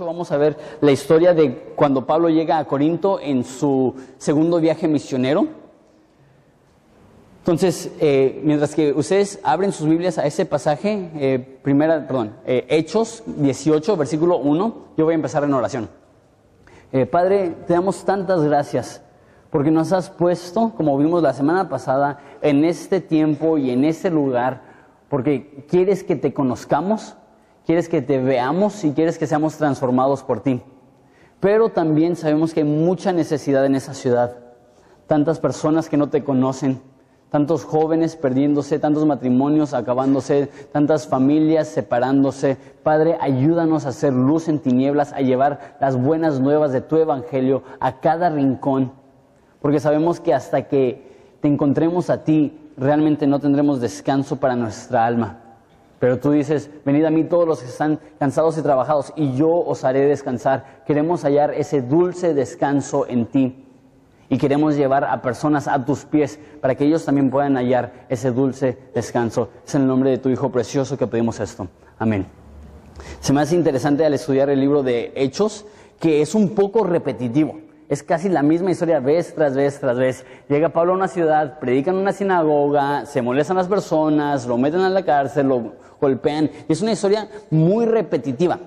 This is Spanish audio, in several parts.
Vamos a ver la historia de cuando Pablo llega a Corinto en su segundo viaje misionero. Entonces, eh, mientras que ustedes abren sus Biblias a ese pasaje, eh, primera, perdón, eh, Hechos 18, versículo 1, yo voy a empezar en oración. Padre, te damos tantas gracias porque nos has puesto, como vimos la semana pasada, en este tiempo y en este lugar, porque quieres que te conozcamos, quieres que te veamos y quieres que seamos transformados por ti. Pero también sabemos que hay mucha necesidad en esa ciudad. Tantas personas que no te conocen, tantos jóvenes perdiéndose, tantos matrimonios acabándose, tantas familias separándose. Padre, ayúdanos a hacer luz en tinieblas, a llevar las buenas nuevas de tu evangelio a cada rincón. Porque sabemos que hasta que te encontremos a ti, realmente no tendremos descanso para nuestra alma. Pero tú dices, venid a mí todos los que están cansados y trabajados, y yo os haré descansar. Queremos hallar ese dulce descanso en ti. Y queremos llevar a personas a tus pies para que ellos también puedan hallar ese dulce descanso. Es en el nombre de tu Hijo precioso que pedimos esto. Amén. Se me hace interesante al estudiar el libro de Hechos que es un poco repetitivo. Es casi la misma historia vez tras vez tras vez. Llega Pablo a una ciudad, predican en una sinagoga, se molestan las personas, lo meten a la cárcel, lo golpean. Es una historia muy repetitiva.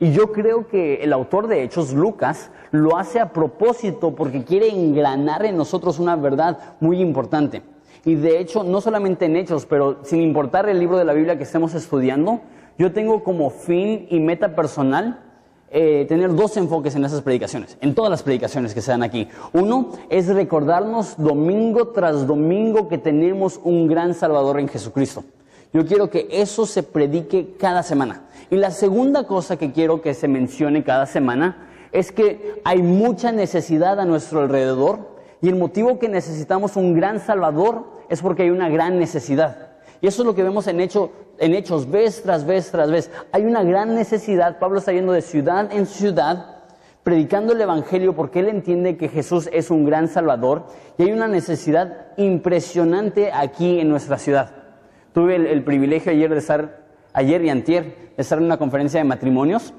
Y yo creo que el autor de Hechos, Lucas, lo hace a propósito porque quiere engranar en nosotros una verdad muy importante. Y de hecho, no solamente en Hechos, pero sin importar el libro de la Biblia que estemos estudiando, yo tengo como fin y meta personal eh, tener dos enfoques en esas predicaciones, en todas las predicaciones que se dan aquí. Uno es recordarnos domingo tras domingo que tenemos un gran Salvador en Jesucristo. Yo quiero que eso se predique cada semana. Y la segunda cosa que quiero que se mencione cada semana es que hay mucha necesidad a nuestro alrededor y el motivo que necesitamos un gran Salvador es porque hay una gran necesidad. Y eso es lo que vemos en, en Hechos, vez tras vez tras vez. Hay una gran necesidad. Pablo está yendo de ciudad en ciudad predicando el Evangelio porque él entiende que Jesús es un gran Salvador y hay una necesidad impresionante aquí en nuestra ciudad. Tuve el, privilegio ayer de estar, ayer y antier, de estar en una conferencia de matrimonios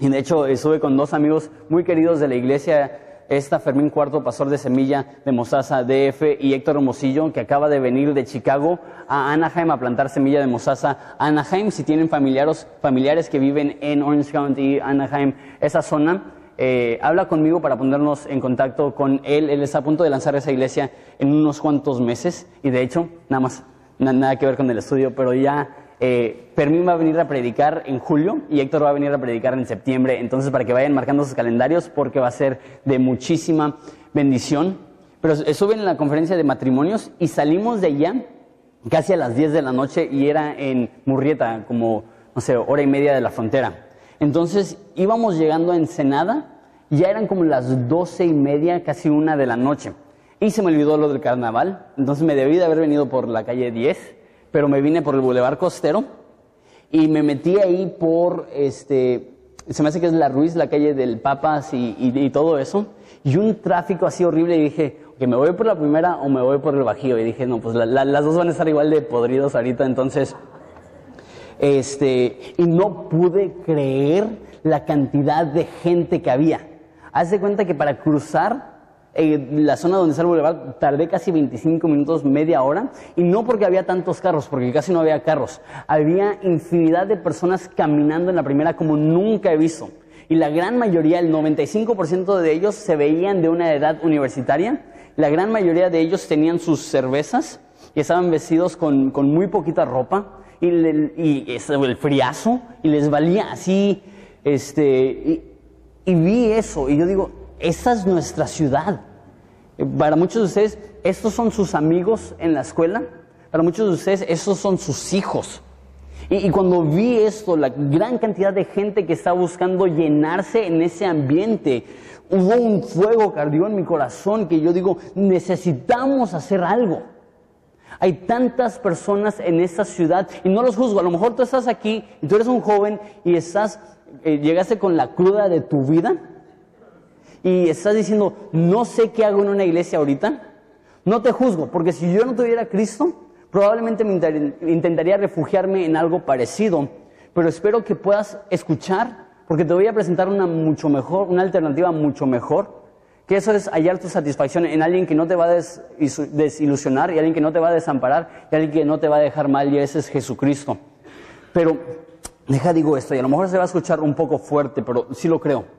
y de hecho estuve con dos amigos muy queridos de la iglesia esta Fermín Cuarto, pastor de Semilla de Mozaza DF, y Héctor Hermosillo, que acaba de venir de Chicago a Anaheim a plantar semilla de mozaza. Anaheim, si tienen familiares, familiares que viven en Orange County, Anaheim, esa zona, eh, habla conmigo para ponernos en contacto con él. Él está a punto de lanzar esa iglesia en unos cuantos meses, y de hecho, nada más, nada que ver con el estudio, pero ya eh, Fermín va a venir a predicar en julio y Héctor va a venir a predicar en septiembre. Entonces, para que vayan marcando sus calendarios, porque va a ser de muchísima bendición. Pero estuve en la conferencia de matrimonios y salimos de allá casi a las 10 de la noche y era en Murrieta, como, no sé, hora y media de la frontera. Entonces íbamos llegando a Ensenada, ya eran como las doce y media, casi una de la noche. Y se me olvidó lo del carnaval, entonces me debí de haber venido por la calle 10 pero me vine por el Boulevard Costero y me metí ahí por, este, se me hace que es la Ruiz, la calle del Papas y, todo eso, y un tráfico así horrible y dije, que me voy por la primera o me voy por el Bajío, y dije, no, pues las dos van a estar igual de podridos ahorita, entonces, este, y no pude creer la cantidad de gente que había. Haz cuenta que para cruzar la zona donde está el boulevard tardé casi 25 minutos, media hora, y no porque había tantos carros, porque casi no había carros. Había infinidad de personas caminando en la primera como nunca he visto. Y la gran mayoría, el 95% de ellos se veían de una edad universitaria. La gran mayoría de ellos tenían sus cervezas y estaban vestidos con, muy poquita ropa y, el friazo y les valía así, este, y vi eso y yo digo, esa es nuestra ciudad. Para muchos de ustedes, estos son sus amigos en la escuela. Para muchos de ustedes, estos son sus hijos. Y, cuando vi esto, la gran cantidad de gente que está buscando llenarse en ese ambiente, hubo un fuego ardió en mi corazón que yo digo, necesitamos hacer algo. Hay tantas personas en esta ciudad y no los juzgo. A lo mejor tú estás aquí y tú eres un joven y estás, eh, llegaste con la cruda de tu vida y estás diciendo, no sé qué hago en una iglesia ahorita, no te juzgo, porque si yo no tuviera Cristo, probablemente me intentaría refugiarme en algo parecido, pero espero que puedas escuchar porque te voy a presentar una mucho mejor, una alternativa mucho mejor, que eso es hallar tu satisfacción en alguien que no te va a desilusionar y alguien que no te va a desamparar y alguien que no te va a dejar mal y ese es Jesucristo. Pero deja digo esto y a lo mejor se va a escuchar un poco fuerte, pero sí lo creo.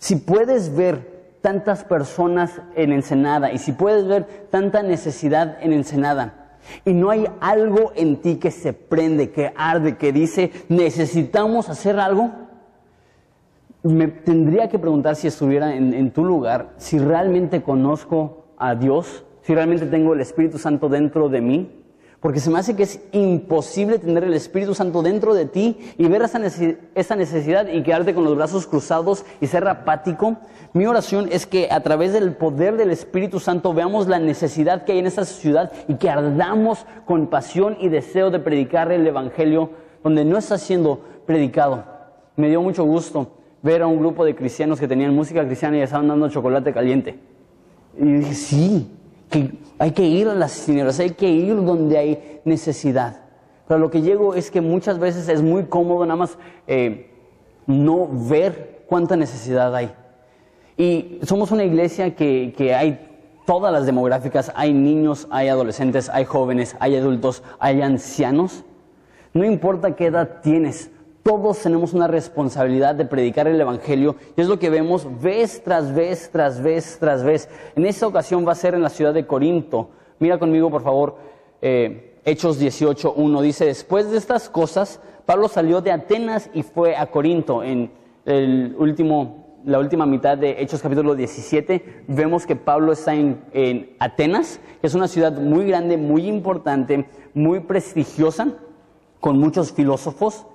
Si puedes ver tantas personas en Ensenada y si puedes ver tanta necesidad en Ensenada y no hay algo en ti que se prende, que arde, que dice necesitamos hacer algo, me tendría que preguntar si estuviera en, en tu lugar, si realmente conozco a Dios, si realmente tengo el Espíritu Santo dentro de mí porque se me hace que es imposible tener el Espíritu Santo dentro de ti y ver esa necesidad y quedarte con los brazos cruzados y ser apático. Mi oración es que a través del poder del Espíritu Santo veamos la necesidad que hay en esta ciudad y que ardamos con pasión y deseo de predicar el Evangelio donde no está siendo predicado. Me dio mucho gusto ver a un grupo de cristianos que tenían música cristiana y estaban dando chocolate caliente. Y dije, sí, que hay que ir a las tinieblas, hay que ir donde hay necesidad. Pero lo que llego es que muchas veces es muy cómodo nada más eh, no ver cuánta necesidad hay. Y somos una iglesia que, que hay todas las demográficas, hay niños, hay adolescentes, hay jóvenes, hay adultos, hay ancianos. No importa qué edad tienes, todos tenemos una responsabilidad de predicar el Evangelio y es lo que vemos vez tras vez, tras vez, tras vez. En esta ocasión va a ser en la ciudad de Corinto. Mira conmigo, por favor, eh, Hechos 18.1. Dice, después de estas cosas, Pablo salió de Atenas y fue a Corinto. En el último, la última mitad de Hechos capítulo 17, vemos que Pablo está en, en Atenas, que es una ciudad muy grande, muy importante, muy prestigiosa, con muchos filósofos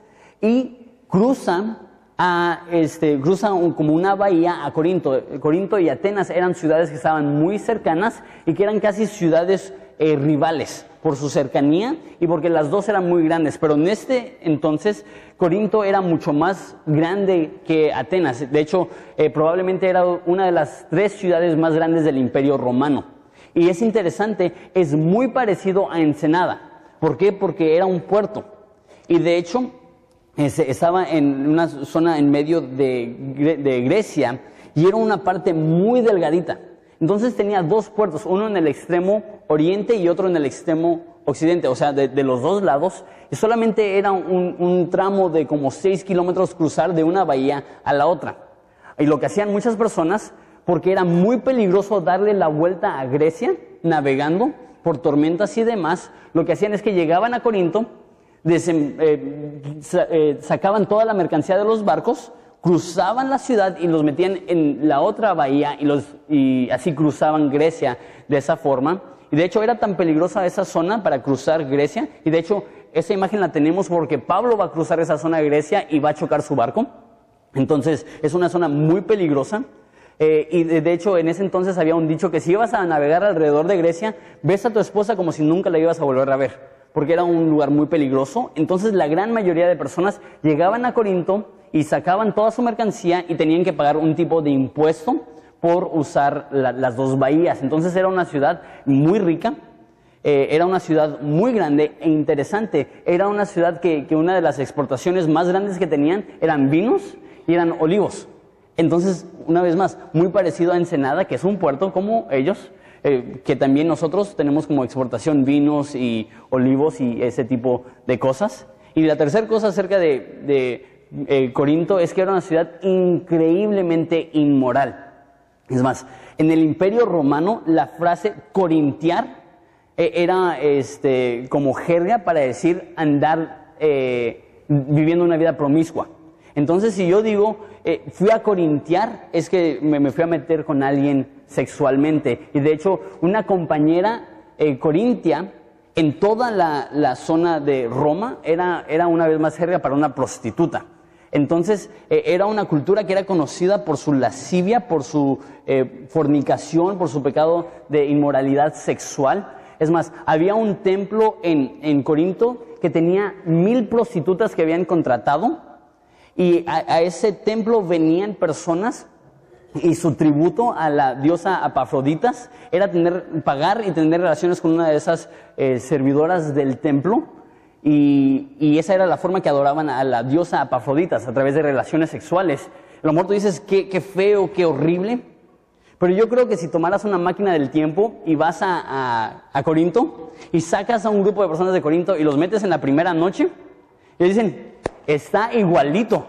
y cruzan a, este, cruzan como una bahía a Corinto. Corinto y Atenas eran ciudades que estaban muy cercanas y que eran casi ciudades eh, rivales por su cercanía y porque las dos eran muy grandes. Pero en este entonces Corinto era mucho más grande que Atenas. De hecho, eh, probablemente era una de las tres ciudades más grandes del Imperio Romano. Y es interesante, es muy parecido a Ensenada. ¿Por qué? Porque era un puerto. Y de hecho, estaba en una zona en medio de, Grecia y era una parte muy delgadita. Entonces tenía dos puertos, uno en el extremo oriente y otro en el extremo occidente, o sea, de, los dos lados. Y solamente era un tramo de como seis kilómetros cruzar de una bahía a la otra. Y lo que hacían muchas personas, porque era muy peligroso darle la vuelta a Grecia navegando por tormentas y demás, lo que hacían es que llegaban a Corinto, eh, eh, sacaban toda la mercancía de los barcos, cruzaban la ciudad y los metían en la otra bahía y, los, y así cruzaban Grecia de esa forma. Y de hecho era tan peligrosa esa zona para cruzar Grecia. Y de hecho esa imagen la tenemos porque Pablo va a cruzar esa zona de Grecia y va a chocar su barco. Entonces es una zona muy peligrosa. Eh, y de, de, hecho en ese entonces había un dicho que si ibas a navegar alrededor de Grecia, ves a tu esposa como si nunca la ibas a volver a ver porque era un lugar muy peligroso. Entonces la gran mayoría de personas llegaban a Corinto y sacaban toda su mercancía y tenían que pagar un tipo de impuesto por usar las dos bahías. Entonces era una ciudad muy rica, eh, era una ciudad muy grande e interesante. Era una ciudad que, que una de las exportaciones más grandes que tenían eran vinos y eran olivos. Entonces, una vez más, muy parecido a Ensenada, que es un puerto como ellos, eh, que también nosotros tenemos como exportación vinos y olivos y ese tipo de cosas. Y la tercera cosa acerca de, eh, Corinto es que era una ciudad increíblemente inmoral. Es más, en el imperio romano la frase corintiar eh, era este, como jerga para decir andar viviendo una vida promiscua. Entonces, si yo digo, fui a corintiar, es que me, fui a meter con alguien sexualmente. Y de hecho, una compañera eh, corintia en toda la, zona de Roma era, era una vez más jerga para una prostituta. Entonces, eh, era una cultura que era conocida por su lascivia, por su eh, fornicación, por su pecado de inmoralidad sexual. Es más, había un templo en Corinto que tenía mil prostitutas que habían contratado y a ese templo venían personas y su tributo a la diosa Apafroditas era tener, pagar y tener relaciones con una de esas eh, servidoras del templo. Y, esa era la forma que adoraban a la diosa Apafroditas, a través de relaciones sexuales. Lo mejor tú dices, qué, qué feo, qué horrible. Pero yo creo que si tomaras una máquina del tiempo y vas a, a, a Corinto y sacas a un grupo de personas de Corinto y los metes en la primera noche, y dicen, está igualito.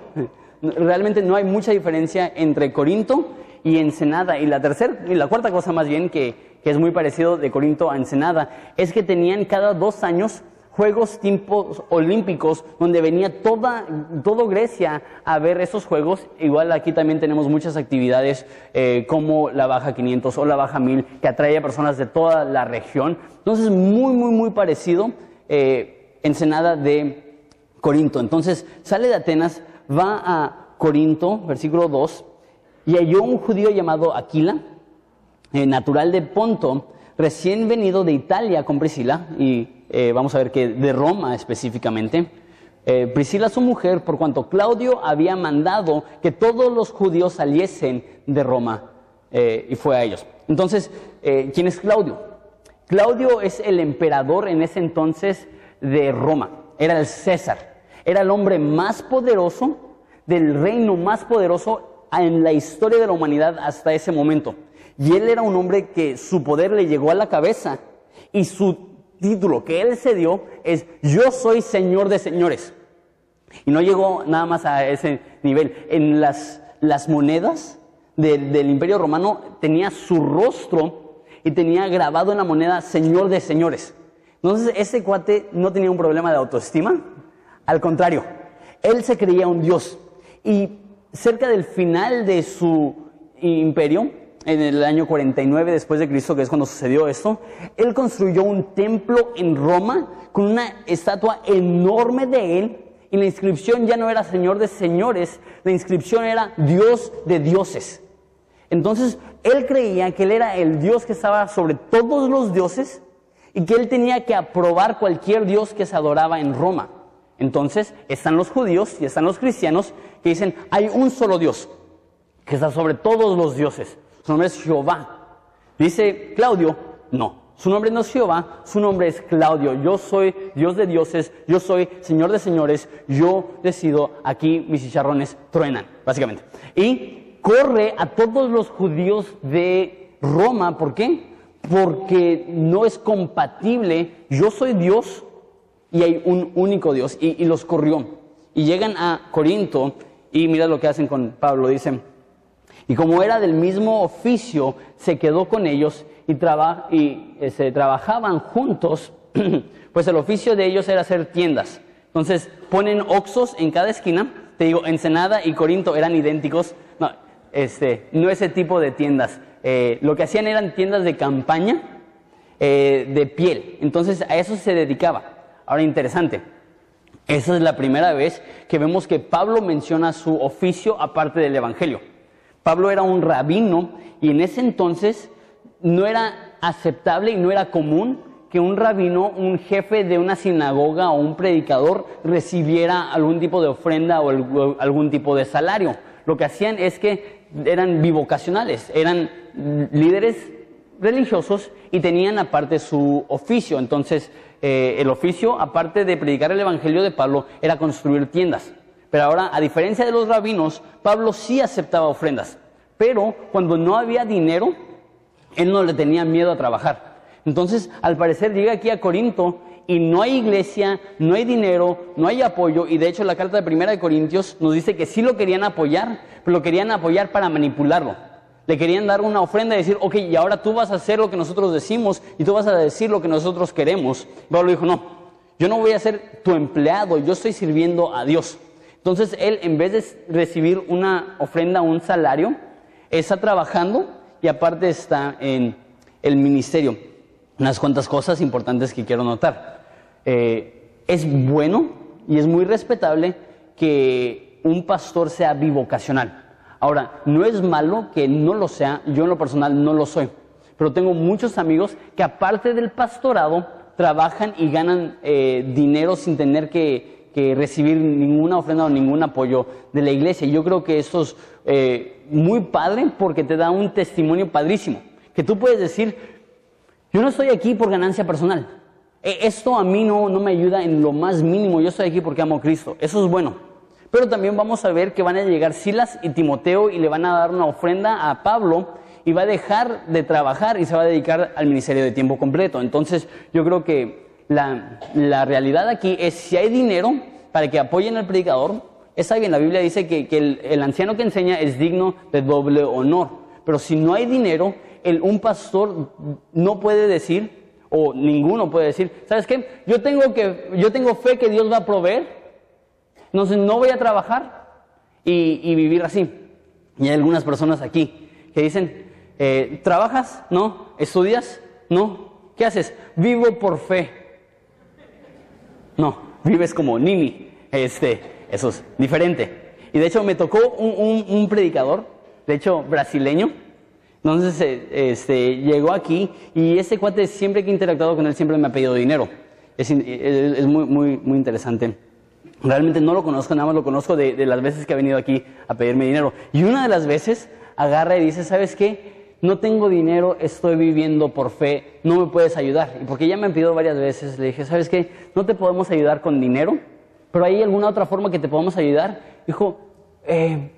Realmente no hay mucha diferencia entre Corinto y Ensenada. Y la tercera, y la cuarta cosa más bien que, es muy parecido de Corinto a Ensenada, es que tenían cada dos años Juegos tiempos olímpicos, donde venía toda, todo Grecia a ver esos juegos. Igual aquí también tenemos muchas actividades eh, como la Baja 500 o la Baja 1000, que atrae a personas de toda la región. Entonces, muy, muy, muy parecido eh, Ensenada de Corinto. Entonces, sale de Atenas, va a Corinto, versículo 2, y halló un judío llamado Aquila, eh, natural de Ponto, recién venido de Italia con Priscila, y eh, vamos a ver que de Roma específicamente. Eh, Priscila su mujer, por cuanto Claudio había mandado que todos los judíos saliesen de Roma, y fue a ellos. Entonces, ¿quién es Claudio? Claudio es el emperador en ese entonces de Roma, era el César, era el hombre más poderoso del reino más poderoso en la historia de la humanidad hasta ese momento. Y él era un hombre que su poder le llegó a la cabeza y su título que él se dio es yo soy Señor de señores. Y no llegó nada más a ese nivel. En las, las monedas de- del imperio romano tenía su rostro y tenía grabado en la moneda Señor de señores. Entonces ese cuate no tenía un problema de autoestima. Al contrario, él se creía un dios. Y cerca del final de su imperio, en el año 49 después de Cristo, que es cuando sucedió esto, él construyó un templo en Roma con una estatua enorme de él y la inscripción ya no era Señor de señores, la inscripción era Dios de dioses. Entonces, él creía que él era el Dios que estaba sobre todos los dioses y que él tenía que aprobar cualquier Dios que se adoraba en Roma. Entonces, están los judíos y están los cristianos que dicen, hay un solo Dios que está sobre todos los dioses. Su nombre es Jehová. Dice Claudio, no. Su nombre no es Jehová, su nombre es Claudio. Yo soy Dios de dioses, yo soy Señor de señores, yo decido, aquí mis chicharrones truenan, básicamente. Y corre a todos los judíos de Roma, ¿por qué? Porque no es compatible, yo soy Dios y hay un único Dios, y, los corrió. Y llegan a Corinto, y mira lo que hacen con Pablo, dicen, y como era del mismo oficio, se quedó con ellos y, traba- y eh, se trabajaban juntos, pues el oficio de ellos era hacer tiendas. Entonces ponen oxos en cada esquina. Te digo, Ensenada y Corinto eran idénticos. No, este, no ese tipo de tiendas. Eh, lo que hacían eran tiendas de campaña eh, de piel. Entonces a eso se dedicaba. Ahora interesante. Esa es la primera vez que vemos que Pablo menciona su oficio aparte del Evangelio. Pablo era un rabino y en ese entonces no era aceptable y no era común que un rabino, un jefe de una sinagoga o un predicador recibiera algún tipo de ofrenda o algún tipo de salario. Lo que hacían es que eran bivocacionales, eran líderes religiosos y tenían aparte su oficio. Entonces, eh, el oficio, aparte de predicar el Evangelio de Pablo, era construir tiendas. Pero ahora, a diferencia de los rabinos, Pablo sí aceptaba ofrendas. Pero cuando no había dinero, él no le tenía miedo a trabajar. Entonces, al parecer, llega aquí a Corinto y no hay iglesia, no hay dinero, no hay apoyo. Y de hecho, la carta de Primera de Corintios nos dice que sí lo querían apoyar, pero lo querían apoyar para manipularlo. Le querían dar una ofrenda y decir, ok, y ahora tú vas a hacer lo que nosotros decimos y tú vas a decir lo que nosotros queremos. Pablo dijo, no, yo no voy a ser tu empleado, yo estoy sirviendo a Dios. Entonces él, en vez de recibir una ofrenda, un salario, está trabajando y aparte está en el ministerio. Unas cuantas cosas importantes que quiero notar. Eh, es bueno y es muy respetable que un pastor sea bivocacional. Ahora, no es malo que no lo sea, yo en lo personal no lo soy, pero tengo muchos amigos que aparte del pastorado trabajan y ganan eh, dinero sin tener que, recibir ninguna ofrenda o ningún apoyo de la iglesia. Yo creo que eso es eh, muy padre porque te da un testimonio padrísimo, que tú puedes decir, yo no estoy aquí por ganancia personal. "E- esto a mí no, no me ayuda en lo más mínimo, yo estoy aquí porque amo a Cristo. Eso es bueno. Pero también vamos a ver que van a llegar Silas y Timoteo y le van a dar una ofrenda a Pablo y va a dejar de trabajar y se va a dedicar al ministerio de tiempo completo. Entonces yo creo que la, la realidad aquí es si hay dinero para que apoyen al predicador, está bien, la Biblia dice que, que el, anciano que enseña es digno de doble honor. Pero si no hay dinero, el, un pastor no puede decir, o ninguno puede decir, ¿sabes qué? Yo tengo, que, yo tengo fe que Dios va a proveer, entonces no voy a trabajar y, vivir así. Y hay algunas personas aquí que dicen, eh, ¿trabajas? No. ¿Estudias? No. ¿Qué haces? Vivo por fe. No, vives como Nini. Este, eso es diferente. Y de hecho me tocó un, predicador, de hecho brasileño. Entonces eh, este, llegó aquí y ese cuate siempre que he interactuado con él siempre me ha pedido dinero. Es, es- es muy, muy, muy interesante. Realmente no lo conozco, nada más lo conozco de, las veces que ha venido aquí a pedirme dinero. Y una de las veces agarra y dice, ¿sabes qué? No tengo dinero, estoy viviendo por fe, no me puedes ayudar. Y porque ya me han pedido varias veces, le dije, ¿sabes qué? No te podemos ayudar con dinero, pero hay alguna otra forma que te podamos ayudar. Dijo, eh,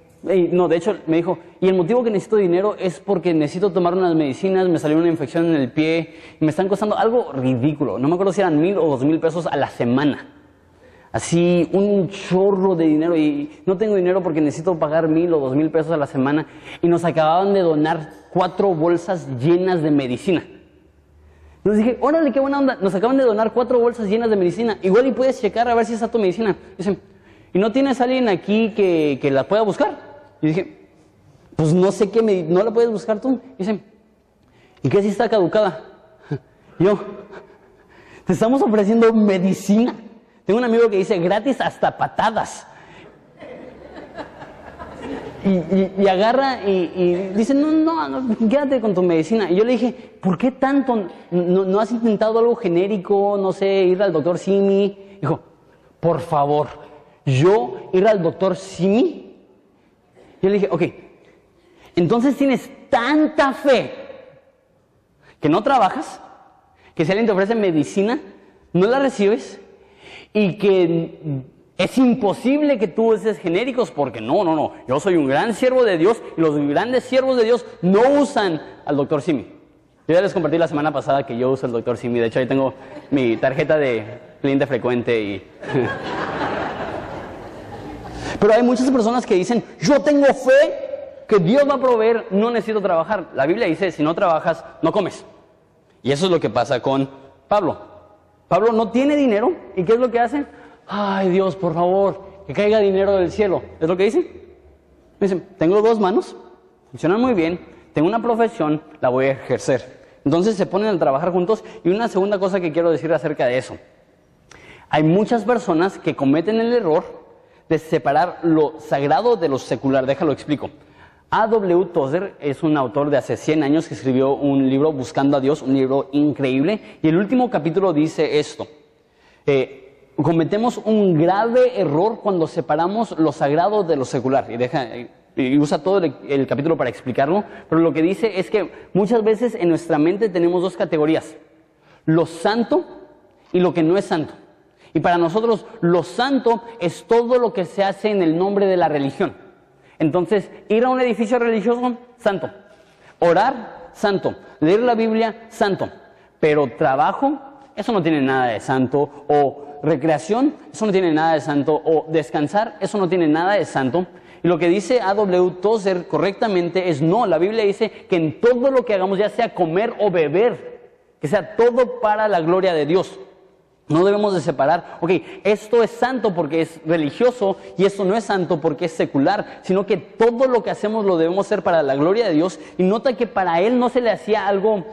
no, de hecho me dijo, y el motivo que necesito dinero es porque necesito tomar unas medicinas, me salió una infección en el pie, y me están costando algo ridículo. No me acuerdo si eran mil o dos mil pesos a la semana. Así, un chorro de dinero y no tengo dinero porque necesito pagar mil o dos mil pesos a la semana y nos acababan de donar cuatro bolsas llenas de medicina. Entonces dije, órale, qué buena onda, nos acaban de donar cuatro bolsas llenas de medicina, igual y puedes checar a ver si está tu medicina. Dicen, ¿y no tienes alguien aquí que, que la pueda buscar? Y dije, pues no sé qué, medi- ¿no la puedes buscar tú? Dicen, ¿y qué si está caducada? Yo, te estamos ofreciendo medicina. Tengo un amigo que dice gratis hasta patadas. Y, agarra y, dice, no, no, no, quédate con tu medicina. Y yo le dije, ¿por qué tanto? ¿No, no has intentado algo genérico? No sé, ir al doctor Simi. Dijo, por favor, yo ir al doctor Simi. Yo le dije, ok, entonces tienes tanta fe que no trabajas, que si alguien te ofrece medicina, no la recibes y que es imposible que tú uses genéricos porque no, no, no, yo soy un gran siervo de Dios y los grandes siervos de Dios no usan al doctor Simi. Yo ya les compartí la semana pasada que yo uso el doctor Simi, de hecho ahí tengo mi tarjeta de cliente frecuente y... Pero hay muchas personas que dicen, yo tengo fe que Dios va a proveer, no necesito trabajar. La Biblia dice, si no trabajas, no comes. Y eso es lo que pasa con Pablo. Pablo no tiene dinero y ¿qué es lo que hace? Ay Dios, por favor, que caiga dinero del cielo. ¿Es lo que dice? Dicen, tengo dos manos, funcionan muy bien, tengo una profesión, la voy a ejercer. Entonces se ponen a trabajar juntos y una segunda cosa que quiero decir acerca de eso. Hay muchas personas que cometen el error de separar lo sagrado de lo secular. Déjalo explico. A.W. Tozer es un autor de hace 100 años que escribió un libro Buscando a Dios, un libro increíble, y el último capítulo dice esto. Eh, cometemos un grave error cuando separamos lo sagrado de lo secular. Y, deja, y usa todo el, el capítulo para explicarlo, pero lo que dice es que muchas veces en nuestra mente tenemos dos categorías, lo santo y lo que no es santo. Y para nosotros lo santo es todo lo que se hace en el nombre de la religión. Entonces, ir a un edificio religioso, santo. Orar, santo. Leer la Biblia, santo. Pero trabajo, eso no tiene nada de santo. O recreación, eso no tiene nada de santo. O descansar, eso no tiene nada de santo. Y lo que dice A.W. Tozer correctamente es no, la Biblia dice que en todo lo que hagamos, ya sea comer o beber, que sea todo para la gloria de Dios. No debemos de separar, ok, esto es santo porque es religioso y esto no es santo porque es secular, sino que todo lo que hacemos lo debemos hacer para la gloria de Dios. Y nota que para él no se le hacía algo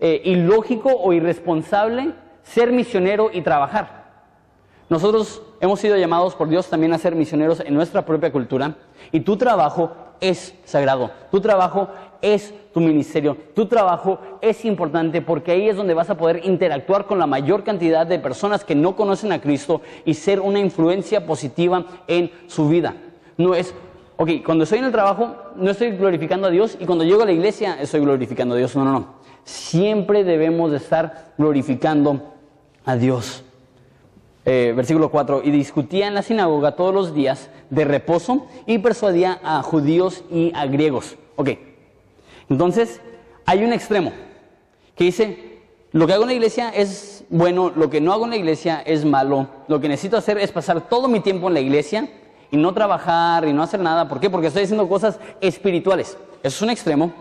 eh, ilógico o irresponsable ser misionero y trabajar. Nosotros hemos sido llamados por Dios también a ser misioneros en nuestra propia cultura y tu trabajo es sagrado, tu trabajo es tu ministerio, tu trabajo es importante porque ahí es donde vas a poder interactuar con la mayor cantidad de personas que no conocen a Cristo y ser una influencia positiva en su vida. No es, ok, cuando estoy en el trabajo no estoy glorificando a Dios y cuando llego a la iglesia estoy glorificando a Dios. No, no, no. Siempre debemos de estar glorificando a Dios. Eh, versículo 4, y discutía en la sinagoga todos los días de reposo y persuadía a judíos y a griegos. Ok, entonces hay un extremo que dice, lo que hago en la iglesia es bueno, lo que no hago en la iglesia es malo, lo que necesito hacer es pasar todo mi tiempo en la iglesia y no trabajar y no hacer nada. ¿Por qué? Porque estoy haciendo cosas espirituales. Eso es un extremo.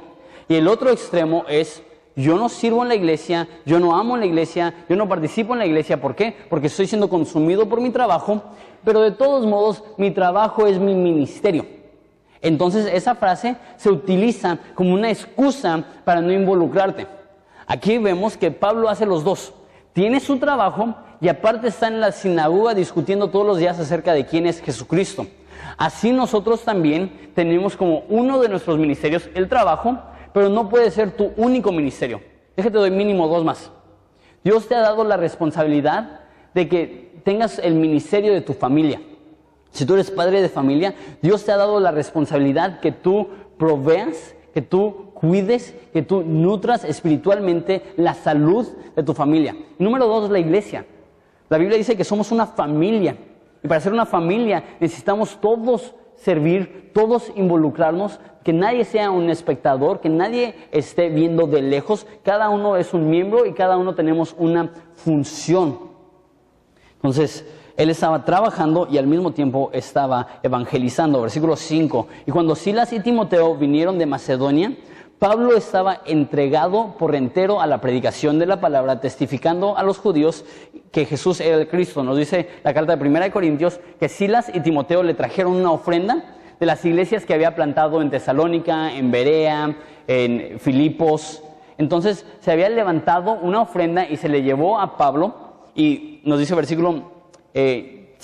Y el otro extremo es, yo no sirvo en la iglesia, yo no amo en la iglesia, yo no participo en la iglesia. ¿Por qué? Porque estoy siendo consumido por mi trabajo, pero de todos modos mi trabajo es mi ministerio. Entonces esa frase se utiliza como una excusa para no involucrarte. Aquí vemos que Pablo hace los dos. Tiene su trabajo y aparte está en la sinagoga discutiendo todos los días acerca de quién es Jesucristo. Así nosotros también tenemos como uno de nuestros ministerios el trabajo, pero no puede ser tu único ministerio. Déjate doy mínimo dos más. Dios te ha dado la responsabilidad de que tengas el ministerio de tu familia. Si tú eres padre de familia, Dios te ha dado la responsabilidad que tú proveas, que tú cuides, que tú nutras espiritualmente la salud de tu familia. número dos, la iglesia. La Biblia dice que somos una familia. Y para ser una familia necesitamos todos servir, todos involucrarnos, que nadie sea un espectador, que nadie esté viendo de lejos. Cada uno es un miembro y cada uno tenemos una función. Entonces, él estaba trabajando y al mismo tiempo estaba evangelizando. Versículo 5. Y cuando Silas y Timoteo vinieron de Macedonia, Pablo estaba entregado por entero a la predicación de la palabra, testificando a los judíos que Jesús era el Cristo. Nos dice la carta de 1 Corintios que Silas y Timoteo le trajeron una ofrenda de las iglesias que había plantado en Tesalónica, en Berea, en Filipos. Entonces se había levantado una ofrenda y se le llevó a Pablo y nos dice versículo 5 eh,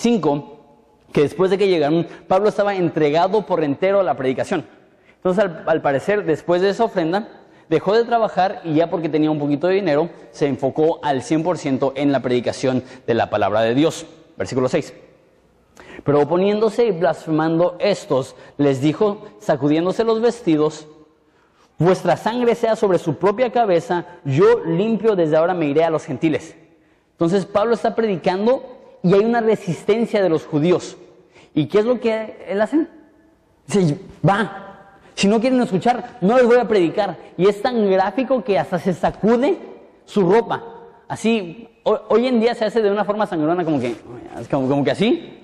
que después de que llegaron, Pablo estaba entregado por entero a la predicación. Entonces, al, parecer, después de esa ofrenda, dejó de trabajar y ya porque tenía un poquito de dinero, se enfocó al 100% en la predicación de la palabra de Dios. Versículo 6. Pero oponiéndose y blasfemando estos, les dijo, sacudiéndose los vestidos, vuestra sangre sea sobre su propia cabeza, yo limpio desde ahora me iré a los gentiles. Entonces Pablo está predicando y hay una resistencia de los judíos. ¿Y qué es lo que él hace? Dice, va, si no quieren escuchar, no les voy a predicar. Y es tan gráfico que hasta se sacude su ropa. Así, hoy, en día se hace de una forma sangrona como que, como, que así.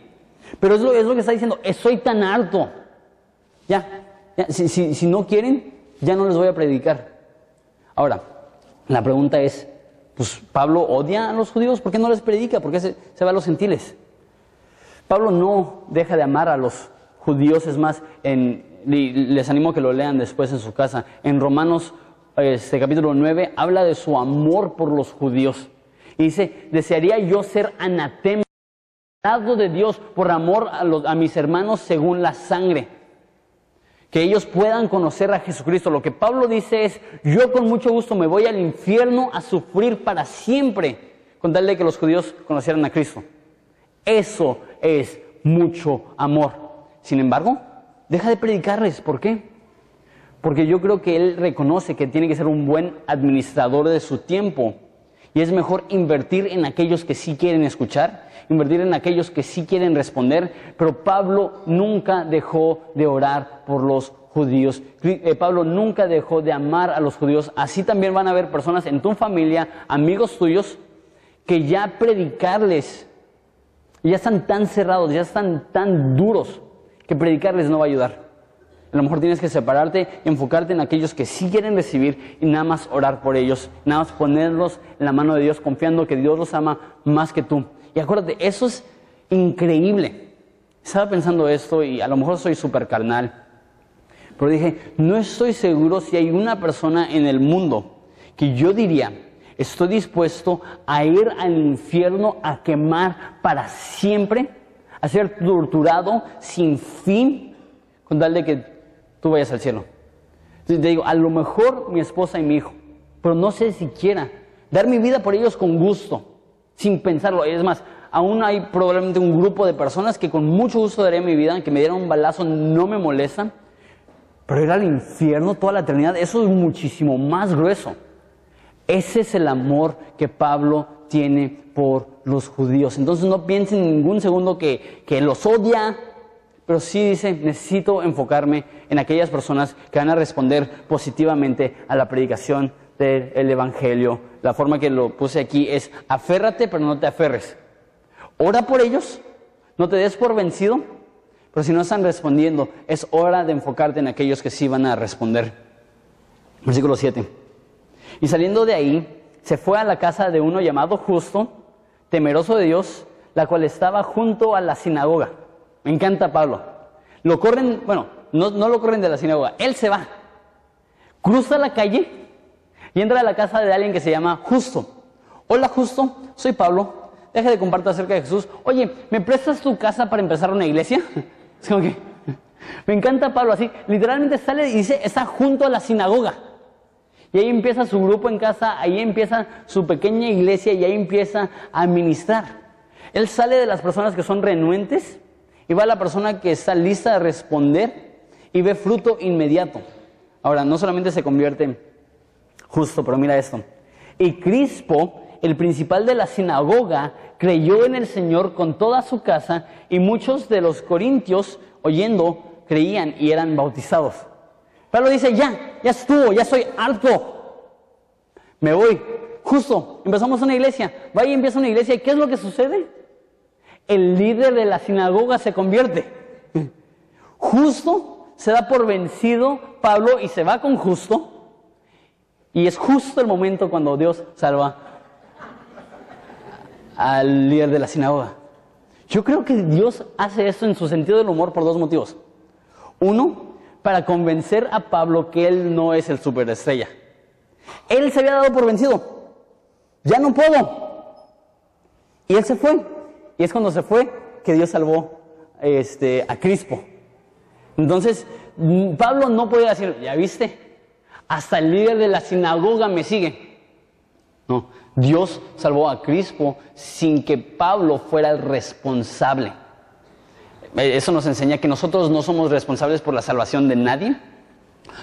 Pero es lo, que está diciendo, soy tan harto. Ya, si, no quieren, ya no les voy a predicar. Ahora, la pregunta es, pues Pablo odia a los judíos, ¿por qué no les predica? ¿Por qué se va a los gentiles? Pablo no deja de amar a los judíos, es más, en, les animo a que lo lean después en su casa. En Romanos este, capítulo 9 habla de su amor por los judíos. Y dice, desearía yo ser anatema de Dios por amor a, a mis hermanos según la sangre. Que ellos puedan conocer a Jesucristo. Lo que Pablo dice es, yo con mucho gusto me voy al infierno a sufrir para siempre con tal de que los judíos conocieran a Cristo. Eso es mucho amor. Sin embargo, Deja de predicarles. ¿Por qué? Porque yo creo que él reconoce que tiene que ser un buen administrador de su tiempo. Y es mejor invertir en aquellos que sí quieren escuchar, invertir en aquellos que sí quieren responder. Pero Pablo nunca dejó de orar por los judíos. Eh, Pablo nunca dejó de amar a los judíos. Así también van a haber personas en tu familia, amigos tuyos, que ya predicarles, ya están tan cerrados, ya están tan duros que predicarles no va a ayudar. A lo mejor tienes que separarte, enfocarte en aquellos que sí quieren recibir y nada más orar por ellos, nada más ponerlos en la mano de Dios, confiando que Dios los ama más que tú. Y acuérdate, eso es increíble. Estaba pensando esto y a lo mejor soy súper carnal, pero dije, no estoy seguro si hay una persona en el mundo que yo diría, estoy dispuesto a ir al infierno a quemar para siempre a ser torturado sin fin con tal de que tú vayas al cielo. Entonces te digo, a lo mejor mi esposa y mi hijo, pero no sé siquiera dar mi vida por ellos con gusto, sin pensarlo. Es más, aún hay probablemente un grupo de personas que con mucho gusto daré mi vida, que me dieran un balazo, no me molestan, pero ir al infierno toda la eternidad, eso es muchísimo más grueso. Ese es el amor que Pablo tiene por los judíos. Entonces no piensen en ningún segundo que, que los odia, pero sí dice, necesito enfocarme en aquellas personas que van a responder positivamente a la predicación del Evangelio. La forma que lo puse aquí es, aférrate, pero no te aferres. Ora por ellos, no te des por vencido, pero si no están respondiendo, es hora de enfocarte en aquellos que sí van a responder. Versículo 7. Y saliendo de ahí, se fue a la casa de uno llamado justo, temeroso de Dios, la cual estaba junto a la sinagoga. Me encanta Pablo. Lo corren, bueno, no, lo corren de la sinagoga, él se va. Cruza la calle y entra a la casa de alguien que se llama Justo. Hola Justo, soy Pablo. Deja de compartir acerca de Jesús. Oye, ¿me prestas tu casa para empezar una iglesia? Es como me encanta Pablo así. Literalmente sale y dice, está junto a la sinagoga. Y ahí empieza su grupo en casa, ahí empieza su pequeña iglesia y ahí empieza a ministrar. Él sale de las personas que son renuentes y va a la persona que está lista de responder y ve fruto inmediato. Ahora, no solamente se convierte justo, pero mira esto. Y Crispo, el principal de la sinagoga, creyó en el Señor con toda su casa y muchos de los corintios, oyendo, creían y eran bautizados. Pablo dice, ya, ya estuvo, ya soy harto. Me voy. Justo, empezamos una iglesia. Vaya y empieza una iglesia. ¿Y qué es lo que sucede? El líder de la sinagoga se convierte. Justo se da por vencido Pablo y se va con justo. Y es justo el momento cuando Dios salva al líder de la sinagoga. Yo creo que Dios hace esto en su sentido del humor por dos motivos. Uno, para convencer a Pablo que él no es el superestrella. Él se había dado por vencido. Ya no puedo. Y él se fue. Y es cuando se fue que Dios salvó este, a Crispo. Entonces, Pablo no podía decir, ya viste, hasta el líder de la sinagoga me sigue. No, Dios salvó a Crispo sin que Pablo fuera el responsable. Eh, eso nos enseña que nosotros no somos responsables por la salvación de nadie,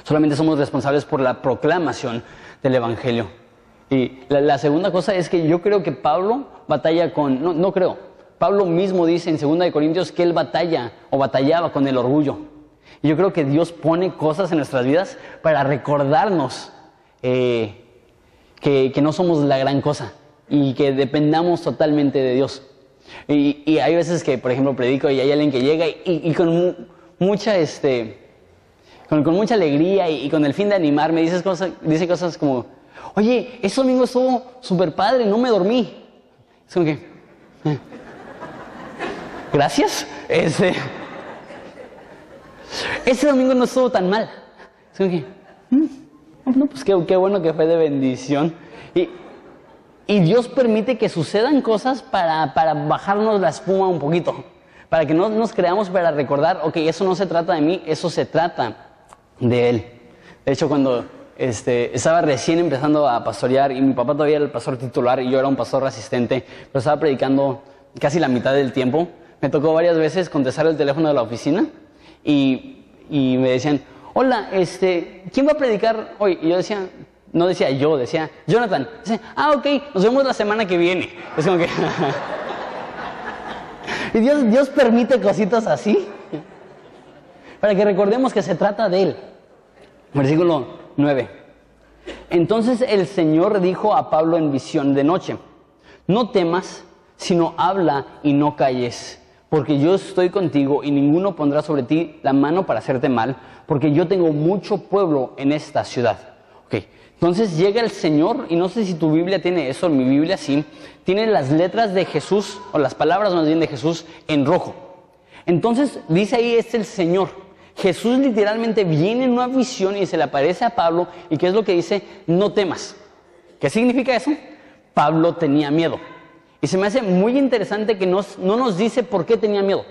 solamente somos responsables por la proclamación del Evangelio. Y la, segunda cosa es que yo creo que Pablo batalla con, no, no creo, Pablo mismo dice en 2 Corintios que él batalla o batallaba con el orgullo. Y yo creo que Dios pone cosas en nuestras vidas para recordarnos eh, que, no somos la gran cosa y que dependamos totalmente de Dios. Y, hay veces que, por ejemplo, predico y hay alguien que llega y, con mucha, este, con, mucha alegría y, con el fin de animar, me dices cosas, dice cosas como, oye, ese domingo estuvo súper padre, no me dormí. Es como que, eh, gracias. Ese, ese domingo no estuvo tan mal. Es como que, mm, no, pues qué, bueno que fue de bendición. Y, y Dios permite que sucedan cosas para, para, bajarnos la espuma un poquito. Para que no nos creamos para recordar, ok, eso no se trata de mí, eso se trata de Él. De hecho, cuando este, estaba recién empezando a pastorear y mi papá todavía era el pastor titular y yo era un pastor asistente, pero estaba predicando casi la mitad del tiempo, me tocó varias veces contestar el teléfono de la oficina y, y me decían, hola, este, ¿quién va a predicar hoy? Y yo decía, no decía yo, decía Jonathan. Ah, ok, nos vemos la semana que viene. Es como que... y Dios, Dios permite cositas así para que recordemos que se trata de Él. Versículo 9. Entonces el Señor dijo a Pablo en visión de noche, no temas, sino habla y no calles porque yo estoy contigo y ninguno pondrá sobre ti la mano para hacerte mal, porque yo tengo mucho pueblo en esta ciudad. Okay. Entonces llega el Señor, y no sé si tu Biblia tiene eso, mi Biblia sí, tiene las letras de Jesús, o las palabras más bien de Jesús, en rojo. Entonces dice ahí, es el Señor. Jesús literalmente viene en una visión y se le aparece a Pablo, y ¿qué es lo que dice? No temas. ¿Qué significa eso? Pablo tenía miedo. Y se me hace muy interesante que no nos dice por qué tenía miedo.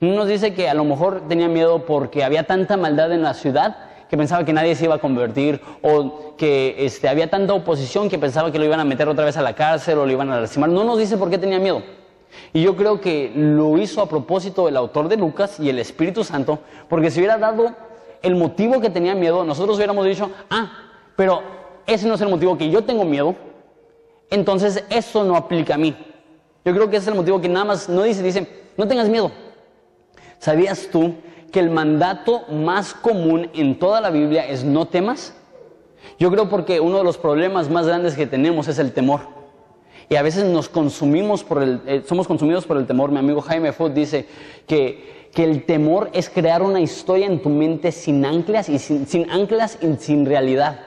No nos dice que a lo mejor tenía miedo porque había tanta maldad en la ciudad que pensaba que nadie se iba a convertir o que este, había tanta oposición que pensaba que lo iban a meter otra vez a la cárcel o lo iban a lastimar. No nos dice por qué tenía miedo. Y yo creo que lo hizo a propósito el autor de Lucas y el Espíritu Santo, porque si hubiera dado el motivo que tenía miedo, nosotros hubiéramos dicho, ah, pero ese no es el motivo que yo tengo miedo, entonces eso no aplica a mí. Yo creo que ese es el motivo que nada más no dice, dice, no tengas miedo. ¿Sabías tú que el mandato más común en toda la Biblia es no temas? Yo creo porque uno de los problemas más grandes que tenemos es el temor. Y a veces nos consumimos por el, eh, somos consumidos por el temor. Mi amigo Jaime Food dice que, que, el temor es crear una historia en tu mente sin anclas y sin, sin anclas y sin realidad.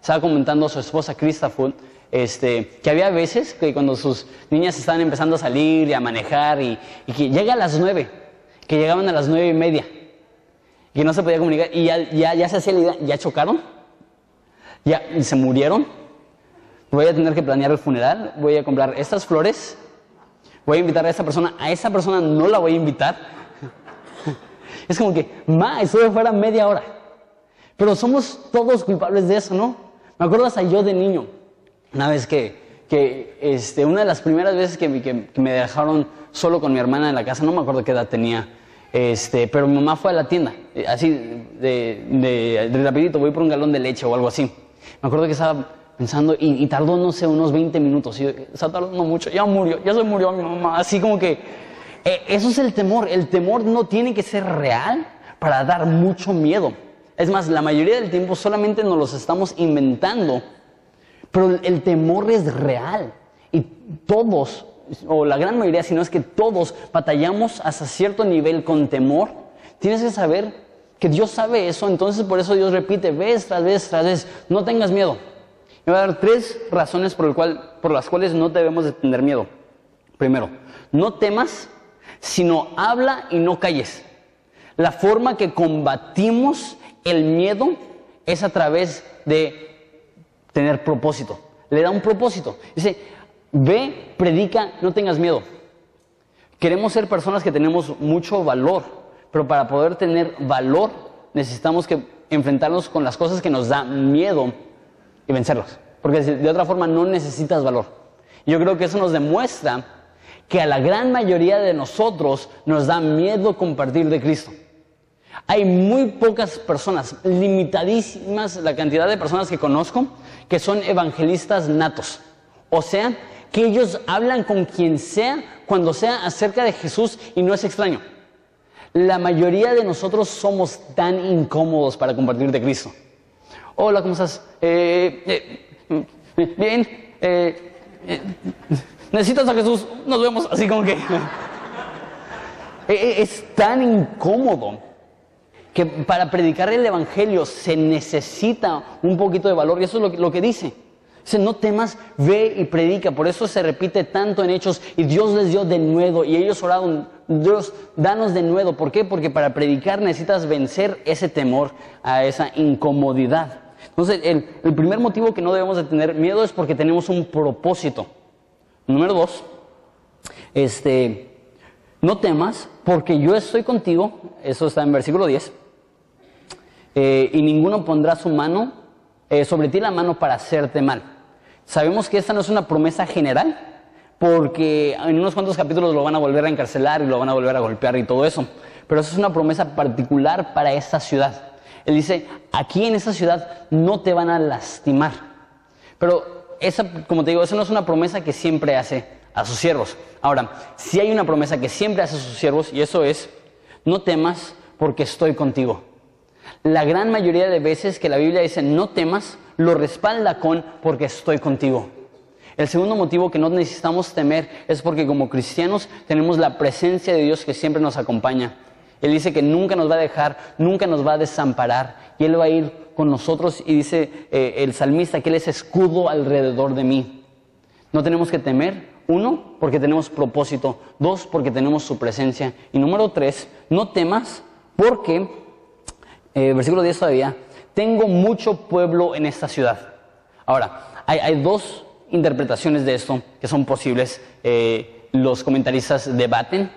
Estaba comentando a su esposa Krista Food este, que había veces que cuando sus niñas estaban empezando a salir y a manejar y, y que llega a las nueve, que llegaban a las nueve y media que no se podía comunicar. Y ya, ya, ya se hacía la idea, ya chocaron, ya se murieron, voy a tener que planear el funeral, voy a comprar estas flores, voy a invitar a esa persona, a esa persona no la voy a invitar. Es como que, ma, estuve fuera media hora. Pero somos todos culpables de eso, ¿no? Me acuerdo hasta yo de niño, una vez que, que este, una de las primeras veces que, que, me dejaron solo con mi hermana en la casa, no me acuerdo qué edad tenía, este, pero mi mamá fue a la tienda, así de, de, de, rapidito, voy por un galón de leche o algo así. Me acuerdo que estaba pensando y, tardó, no sé, unos 20 minutos. Y está tardando mucho, ya murió, ya se murió mi mamá. Así como que, eh, eso es el temor. El temor no tiene que ser real para dar mucho miedo. Es más, la mayoría del tiempo solamente nos los estamos inventando pero el temor es real y todos, o la gran mayoría, si no es que todos, batallamos hasta cierto nivel con temor. Tienes que saber que Dios sabe eso, entonces por eso Dios repite vez tras vez tras vez, no tengas miedo. Me voy a dar tres razones por, el cual, por las cuales no debemos de tener miedo. Primero, no temas, sino habla y no calles. La forma que combatimos el miedo es a través de tener propósito. Le da un propósito. Dice, ve, predica, no tengas miedo. Queremos ser personas que tenemos mucho valor, pero para poder tener valor necesitamos que enfrentarnos con las cosas que nos da miedo y vencerlos. Porque de otra forma no necesitas valor. Yo creo que eso nos demuestra que a la gran mayoría de nosotros nos da miedo compartir de Cristo. Hay muy pocas personas, limitadísimas la cantidad de personas que conozco, que son evangelistas natos. O sea, que ellos hablan con quien sea, cuando sea acerca de Jesús y no es extraño. La mayoría de nosotros somos tan incómodos para compartir de Cristo. Hola, ¿cómo estás? Eh, eh, bien, eh, necesitas a Jesús, nos vemos así como que... es tan incómodo que para predicar el Evangelio se necesita un poquito de valor y eso es lo que dice. Dice, no temas, ve y predica. Por eso se repite tanto en Hechos y Dios les dio de nuevo y ellos oraron, Dios, danos de nuevo. ¿Por qué? Porque para predicar necesitas vencer ese temor, a esa incomodidad. Entonces, el, el primer motivo que no debemos de tener miedo es porque tenemos un propósito. Número dos, este, no temas porque yo estoy contigo. Eso está en versículo 10 eh, y ninguno pondrá su mano eh, sobre ti la mano para hacerte mal. Sabemos que esta no es una promesa general, porque en unos cuantos capítulos lo van a volver a encarcelar y lo van a volver a golpear y todo eso. Pero eso es una promesa particular para esta ciudad. Él dice, aquí en esta ciudad no te van a lastimar. Pero esa, como te digo, eso no es una promesa que siempre hace a sus siervos. Ahora, si hay una promesa que siempre hace a sus siervos, y eso es, no temas porque estoy contigo. La gran mayoría de veces que la Biblia dice no temas, lo respalda con porque estoy contigo. El segundo motivo que no necesitamos temer es porque como cristianos tenemos la presencia de Dios que siempre nos acompaña. Él dice que nunca nos va a dejar, nunca nos va a desamparar y Él va a ir con nosotros y dice eh, el salmista que Él es escudo alrededor de mí. No tenemos que temer, uno, porque tenemos propósito, dos, porque tenemos su presencia y número tres, no temas porque eh, versículo 10 todavía, tengo mucho pueblo en esta ciudad. Ahora, hay, dos interpretaciones de esto que son posibles, eh, los comentaristas debaten.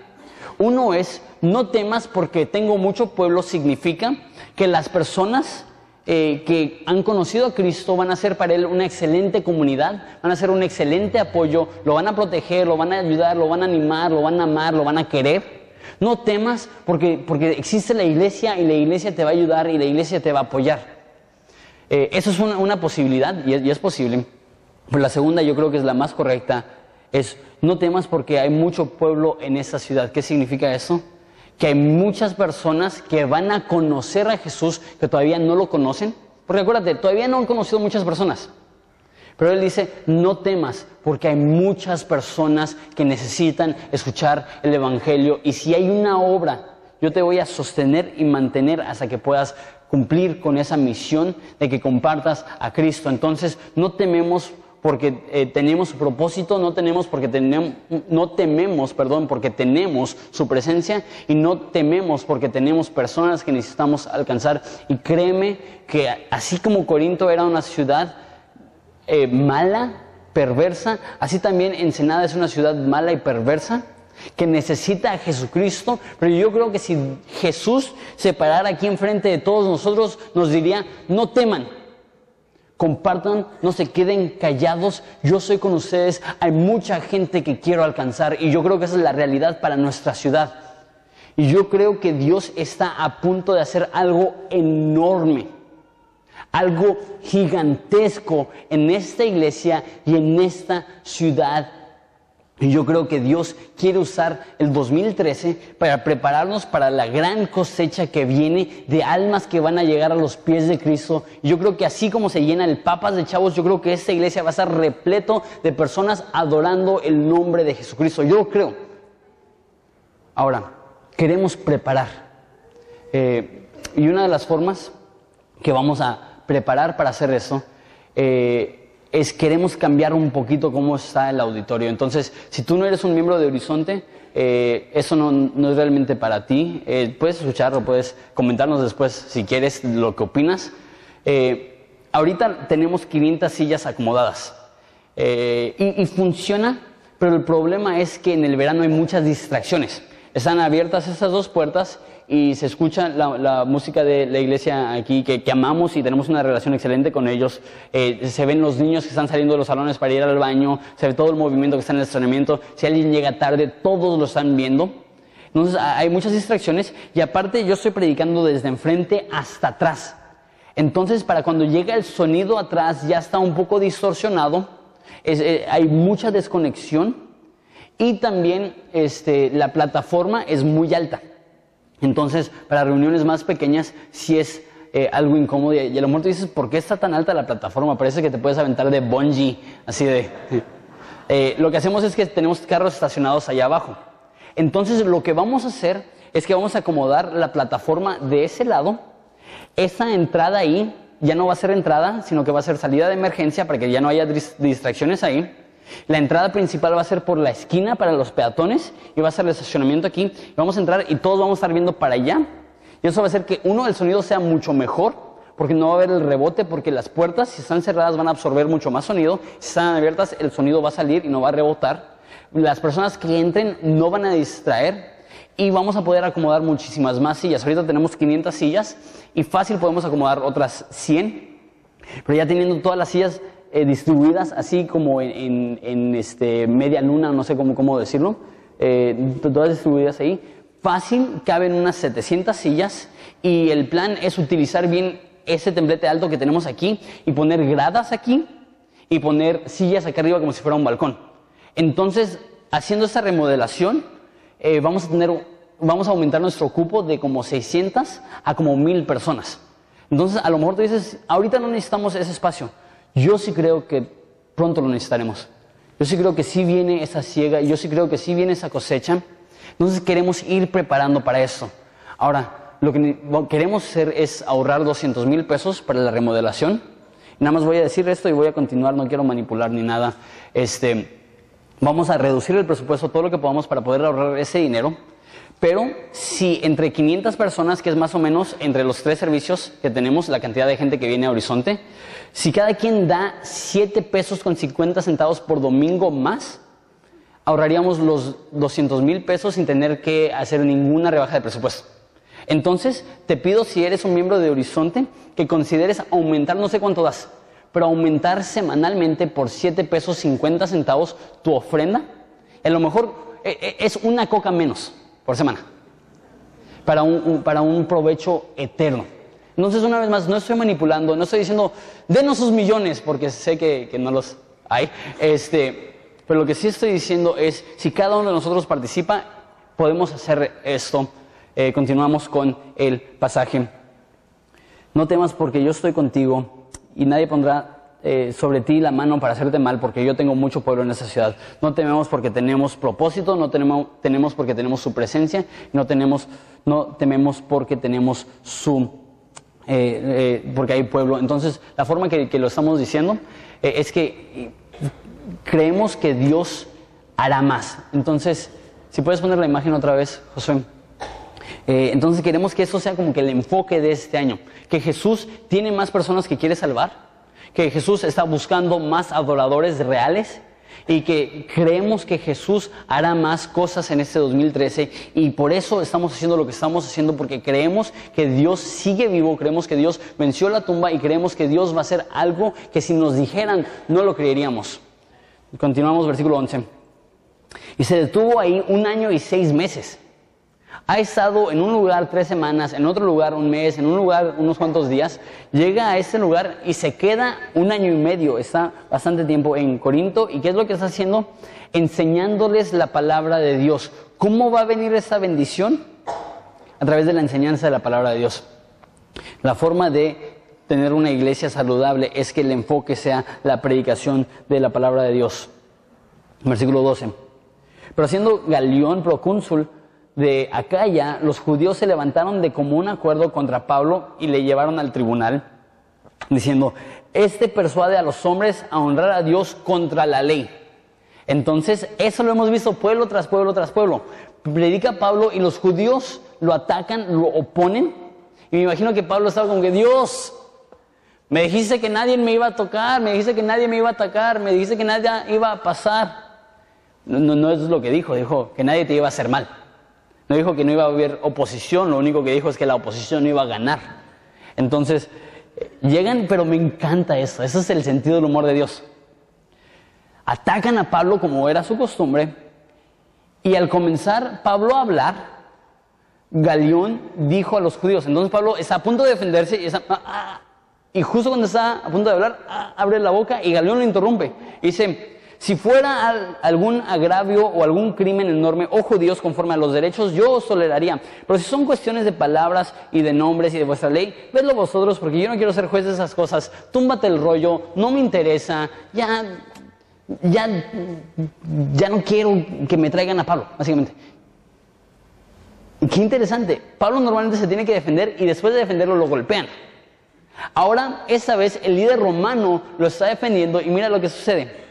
Uno es, no temas porque tengo mucho pueblo significa que las personas eh, que han conocido a Cristo van a ser para Él una excelente comunidad, van a ser un excelente apoyo, lo van a proteger, lo van a ayudar, lo van a animar, lo van a amar, lo van a querer. No temas porque, porque existe la iglesia y la iglesia te va a ayudar y la iglesia te va a apoyar. Eh, eso es una, posibilidad y es, posible. Pero la segunda yo creo que es la más correcta, es no temas porque hay mucho pueblo en esta ciudad. ¿Qué significa eso? Que hay muchas personas que van a conocer a Jesús que todavía no lo conocen. Porque acuérdate, todavía no han conocido muchas personas. Pero él dice, no temas, porque hay muchas personas que necesitan escuchar el Evangelio. Y si hay una obra, yo te voy a sostener y mantener hasta que puedas cumplir con esa misión de que compartas a Cristo. Entonces, no tememos porque eh, tenemos su propósito, no tenemos porque tenemos, no tememos, perdón, porque tenemos su presencia y no tememos porque tenemos personas que necesitamos alcanzar. Y créeme que así como Corinto era una ciudad eh, mala, perversa, así también Ensenada es una ciudad mala y perversa que necesita a Jesucristo, pero yo creo que si Jesús se parara aquí enfrente de todos nosotros, nos diría, no teman, compartan, no se queden callados, yo soy con ustedes, hay mucha gente que quiero alcanzar y yo creo que esa es la realidad para nuestra ciudad. Y yo creo que Dios está a punto de hacer algo enorme, algo gigantesco en esta iglesia y en esta ciudad y yo creo que Dios quiere usar el 2013 para prepararnos para la gran cosecha que viene de almas que van a llegar a los pies de Cristo. Y yo creo que así como se llena el Papas de Chavos, yo creo que esta iglesia va a estar repleto de personas adorando el nombre de Jesucristo. Yo creo. Ahora, queremos preparar. Eh, y una de las formas que vamos a preparar para hacer eso eh, es queremos cambiar un poquito cómo está el auditorio. Entonces, si tú no eres un miembro de Horizonte, eh, eso no, es realmente para ti. Eh, puedes escucharlo, puedes comentarnos después si quieres lo que opinas. Eh, ahorita tenemos 500 sillas acomodadas y, y funciona, pero el problema es que en el verano hay muchas distracciones. Están abiertas esas dos puertas y se escucha la, música de la iglesia aquí que, amamos y tenemos una relación excelente con ellos. Eh, se ven los niños que están saliendo de los salones para ir al baño, se ve todo el movimiento que está en el estrenamiento. Si alguien llega tarde, todos lo están viendo. Entonces hay muchas distracciones y aparte yo estoy predicando desde enfrente hasta atrás. Entonces para cuando llega el sonido atrás ya está un poco distorsionado, eh, hay mucha desconexión y también este, la plataforma es muy alta. Entonces, para reuniones más pequeñas, sí es eh, algo incómodo. Y a lo mejor tú dices, ¿por qué está tan alta la plataforma? Parece que te puedes aventar de bungee, así de... Eh, lo que hacemos es que tenemos carros estacionados allá abajo. Entonces, lo que vamos a hacer es que vamos a acomodar la plataforma de ese lado. Esa entrada ahí ya no va a ser entrada, sino que va a ser salida de emergencia para que ya no haya distracciones ahí. La entrada principal va a ser por la esquina para los peatones y va a ser el estacionamiento aquí. Vamos a entrar y todos vamos a estar viendo para allá. Y eso va a hacer que uno, el sonido sea mucho mejor, porque no va a haber el rebote, porque las puertas, si están cerradas, van a absorber mucho más sonido. Si están abiertas, el sonido va a salir y no va a rebotar. Las personas que entren no van a distraer y vamos a poder acomodar muchísimas más sillas. Ahorita tenemos 500 sillas y fácil podemos acomodar otras 100. Pero ya teniendo todas las sillas eh, distribuidas así como en, este, media luna, no sé cómo, decirlo, eh, todas distribuidas ahí. Fácil, caben unas 700 sillas y el plan es utilizar bien ese templete alto que tenemos aquí y poner gradas aquí y poner sillas acá arriba como si fuera un balcón. Entonces, haciendo esta remodelación, eh, vamos a tener, vamos a aumentar nuestro cupo de como 600 a como 1000 personas. Entonces, a lo mejor tú dices, ahorita no necesitamos ese espacio. Yo sí creo que pronto lo necesitaremos. Yo sí creo que sí viene esa siega, yo sí creo que sí viene esa cosecha. Entonces queremos ir preparando para eso. Ahora, lo que queremos hacer es ahorrar 200 mil pesos para la remodelación. Nada más voy a decir esto y voy a continuar, no quiero manipular ni nada. Este, vamos a reducir el presupuesto todo lo que podamos para poder ahorrar ese dinero. Pero si entre 500 personas, que es más o menos entre los tres servicios que tenemos, la cantidad de gente que viene a Horizonte, si cada quien da 7 pesos con 50 centavos por domingo más, ahorraríamos los 200 mil pesos sin tener que hacer ninguna rebaja de presupuesto. Entonces, te pido si eres un miembro de Horizonte que consideres aumentar, no sé cuánto das, pero aumentar semanalmente por 7 pesos 50 centavos tu ofrenda. A lo mejor eh, eh, es una coca menos por semana para un, para un provecho eterno. Entonces, una vez más, no estoy manipulando, no estoy diciendo, denos sus millones, porque sé que, no los Ay, este, pero lo que sí estoy diciendo es, si cada uno de nosotros participa, podemos hacer esto. Eh, continuamos con el pasaje. No temas porque yo estoy contigo y nadie pondrá eh, sobre ti la mano para hacerte mal, porque yo tengo mucho pueblo en esa ciudad. No tememos porque tenemos propósito, no tenemos, tenemos porque tenemos su presencia, no, tenemos, no tememos porque tenemos su, eh, eh, porque hay pueblo. Entonces, la forma que, que lo estamos diciendo es que creemos que Dios hará más. Entonces, si puedes poner la imagen otra vez, Josué. entonces queremos que eso sea como que el enfoque de este año, que Jesús tiene más personas que quiere salvar, que Jesús está buscando más adoradores reales y que creemos que Jesús hará más cosas en este 2013 y por eso estamos haciendo lo que estamos haciendo porque creemos que Dios sigue vivo, creemos que Dios venció la tumba y creemos que Dios va a hacer algo que si nos dijeran no lo creeríamos. Continuamos versículo 11. Y se detuvo ahí un año y seis meses ha estado en un lugar tres semanas, en otro lugar un mes, en un lugar unos cuantos días, llega a ese lugar y se queda un año y medio, está bastante tiempo en Corinto. ¿Y qué es lo que está haciendo? Enseñándoles la palabra de Dios. ¿Cómo va a venir esa bendición? A través de la enseñanza de la palabra de Dios. La forma de tener una iglesia saludable es que el enfoque sea la predicación de la palabra de Dios. Versículo 12. Pero siendo Galión procónsul, de Acaya, los judíos se levantaron de común acuerdo contra Pablo y le llevaron al tribunal, diciendo, este persuade a los hombres a honrar a Dios contra la ley. Entonces, eso lo hemos visto pueblo tras pueblo tras pueblo. Predica Pablo y los judíos lo atacan, lo oponen. Y me imagino que Pablo estaba como que, Dios, me dijiste que nadie me iba a tocar, me dijiste que nadie me iba a atacar, me dijiste que nadie iba a pasar. No, no, no es lo que dijo, dijo que nadie te iba a hacer mal. No dijo que no iba a haber oposición, lo único que dijo es que la oposición no iba a ganar. Entonces, llegan, pero me encanta esto, ese es el sentido del humor de Dios. Atacan a Pablo como era su costumbre, y al comenzar Pablo a hablar, Galeón dijo a los judíos, entonces Pablo está a punto de defenderse y, ah, ah", y justo cuando está a punto de hablar, ah, abre la boca y Galeón lo interrumpe. Y dice, si fuera algún agravio o algún crimen enorme, oh judíos, conforme a los derechos, yo os toleraría. Pero si son cuestiones de palabras y de nombres y de vuestra ley, vedlo vosotros, porque yo no quiero ser juez de esas cosas. Túmbate el rollo, no me interesa, ya, ya, ya no quiero que me traigan a Pablo, básicamente. Qué interesante, Pablo normalmente se tiene que defender y después de defenderlo lo golpean. Ahora, esta vez el líder romano lo está defendiendo y mira lo que sucede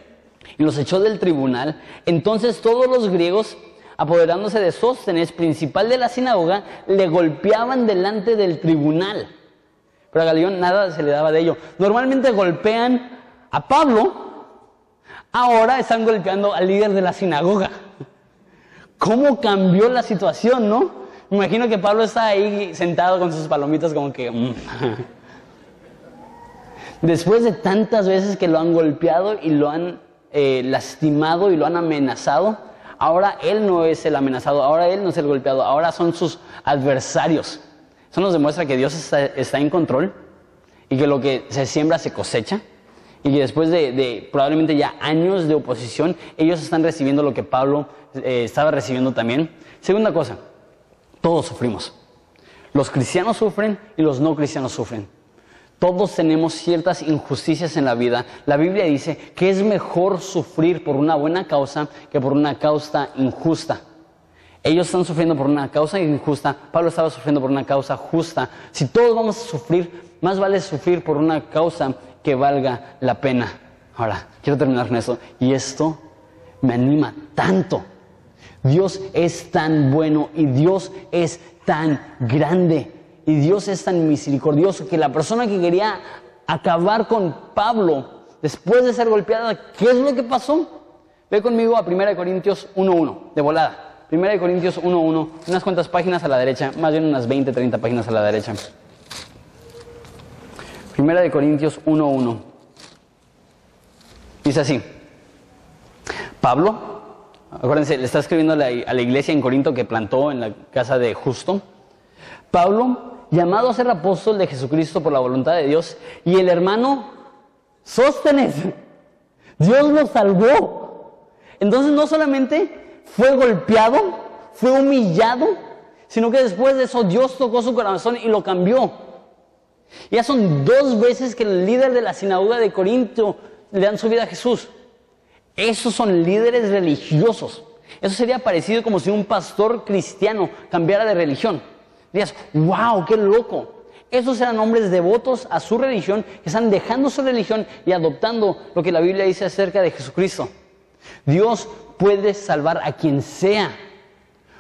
y los echó del tribunal. Entonces todos los griegos, apoderándose de Sóstenes, principal de la sinagoga, le golpeaban delante del tribunal. Pero a Galeón nada se le daba de ello. Normalmente golpean a Pablo, ahora están golpeando al líder de la sinagoga. ¿Cómo cambió la situación, no? Me imagino que Pablo está ahí sentado con sus palomitas como que... Mm. Después de tantas veces que lo han golpeado y lo han eh, lastimado y lo han amenazado, ahora él no es el amenazado, ahora él no es el golpeado, ahora son sus adversarios. Eso nos demuestra que Dios está, en control y que lo que se siembra se cosecha y que después de, probablemente ya años de oposición, ellos están recibiendo lo que Pablo eh, estaba recibiendo también. Segunda cosa, todos sufrimos. Los cristianos sufren y los no cristianos sufren. Todos tenemos ciertas injusticias en la vida. La Biblia dice que es mejor sufrir por una buena causa que por una causa injusta. Ellos están sufriendo por una causa injusta, Pablo estaba sufriendo por una causa justa. Si todos vamos a sufrir, más vale sufrir por una causa que valga la pena. Ahora, quiero terminar con esto. Y esto me anima tanto. Dios es tan bueno y Dios es tan grande. Y Dios es tan misericordioso que la persona que quería acabar con Pablo después de ser golpeada, ¿qué es lo que pasó? Ve conmigo a 1 Corintios 1.1, de volada. 1 Corintios 1.1, unas cuantas páginas a la derecha, más bien unas 20, 30 páginas a la derecha. 1 Corintios 1.1. Dice así. Pablo, acuérdense, le está escribiendo a la, iglesia en Corinto que plantó en la casa de Justo. Pablo, llamado a ser apóstol de Jesucristo por la voluntad de Dios, y el hermano Sóstenes, Dios lo salvó. Entonces no solamente fue golpeado, fue humillado, sino que después de eso Dios tocó su corazón y lo cambió. Ya son dos veces que el líder de la sinagoga de Corinto le dan su vida a Jesús. Esos son líderes religiosos. Eso sería parecido como si un pastor cristiano cambiara de religión. Dirías, wow, qué loco. Esos eran hombres devotos a su religión que están dejando su religión y adoptando lo que la Biblia dice acerca de Jesucristo. Dios puede salvar a quien sea.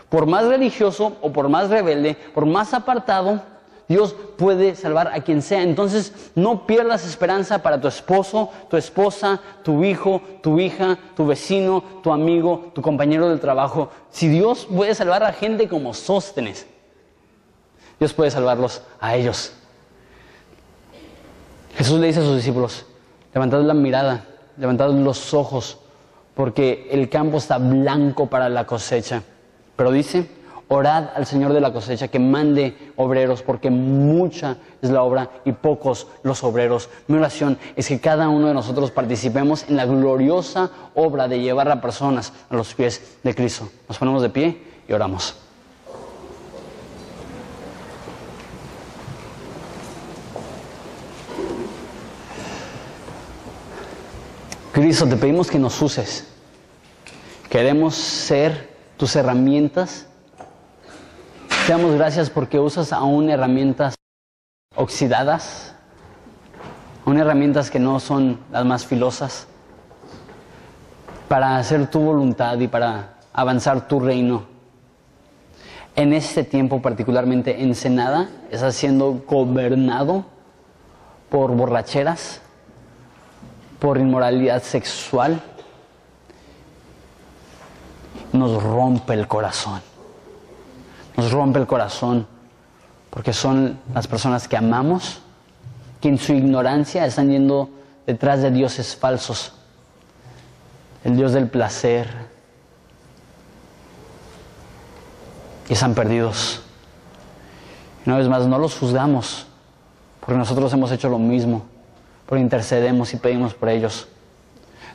Por más religioso o por más rebelde, por más apartado, Dios puede salvar a quien sea. Entonces no pierdas esperanza para tu esposo, tu esposa, tu hijo, tu hija, tu vecino, tu amigo, tu compañero del trabajo. Si Dios puede salvar a gente como Sóstenes, Dios puede salvarlos a ellos. Jesús le dice a sus discípulos, levantad la mirada, levantad los ojos, porque el campo está blanco para la cosecha. Pero dice, orad al Señor de la cosecha que mande obreros, porque mucha es la obra y pocos los obreros. Mi oración es que cada uno de nosotros participemos en la gloriosa obra de llevar a personas a los pies de Cristo. Nos ponemos de pie y oramos. Cristo, te pedimos que nos uses. Queremos ser tus herramientas te damos gracias porque usas aún herramientas oxidadas, aún herramientas que no son las más filosas, para hacer tu voluntad y para avanzar tu reino. En este tiempo particularmente Ensenada está siendo gobernado por borracheras, por inmoralidad sexual. Nos rompe el corazón nos rompe el corazón, porque son las personas que amamos, que en su ignorancia están yendo detrás de dioses falsos, el Dios del placer, y están perdidos. Y una vez más, no los juzgamos, porque nosotros hemos hecho lo mismo, porque intercedemos y pedimos por ellos.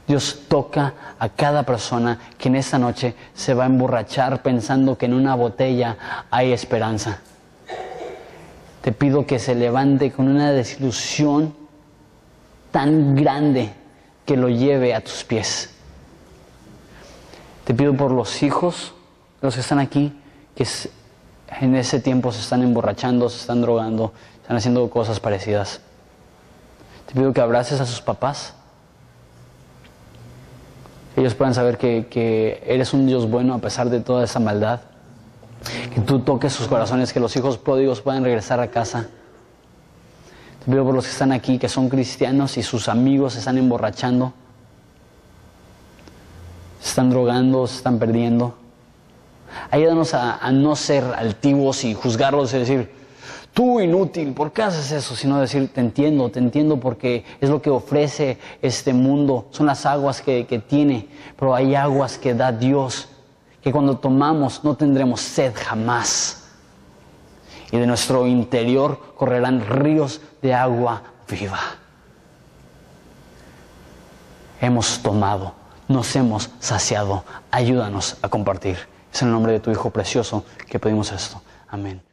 Dios toca a cada persona que en esta noche se va a emborrachar pensando que en una botella hay esperanza. Te pido que se levante con una desilusión tan grande que lo lleve a tus pies. Te pido por los hijos, los que están aquí, que en ese tiempo se están emborrachando, se están drogando, están haciendo cosas parecidas. Te pido que abraces a sus papás ellos puedan saber que, eres un Dios bueno a pesar de toda esa maldad. Que tú toques sus corazones, que los hijos pródigos puedan regresar a casa. Te pido por los que están aquí, que son cristianos y sus amigos se están emborrachando, se están drogando, se están perdiendo. Ayúdanos a, a no ser altivos y juzgarlos y decir, tú inútil, ¿por qué haces eso? Sino decir, te entiendo, te entiendo porque es lo que ofrece este mundo, son las aguas que, tiene, pero hay aguas que da Dios, que cuando tomamos no tendremos sed jamás. Y de nuestro interior correrán ríos de agua viva. Hemos tomado, nos hemos saciado. Ayúdanos a compartir. Es en el nombre de tu Hijo precioso que pedimos esto. Amén.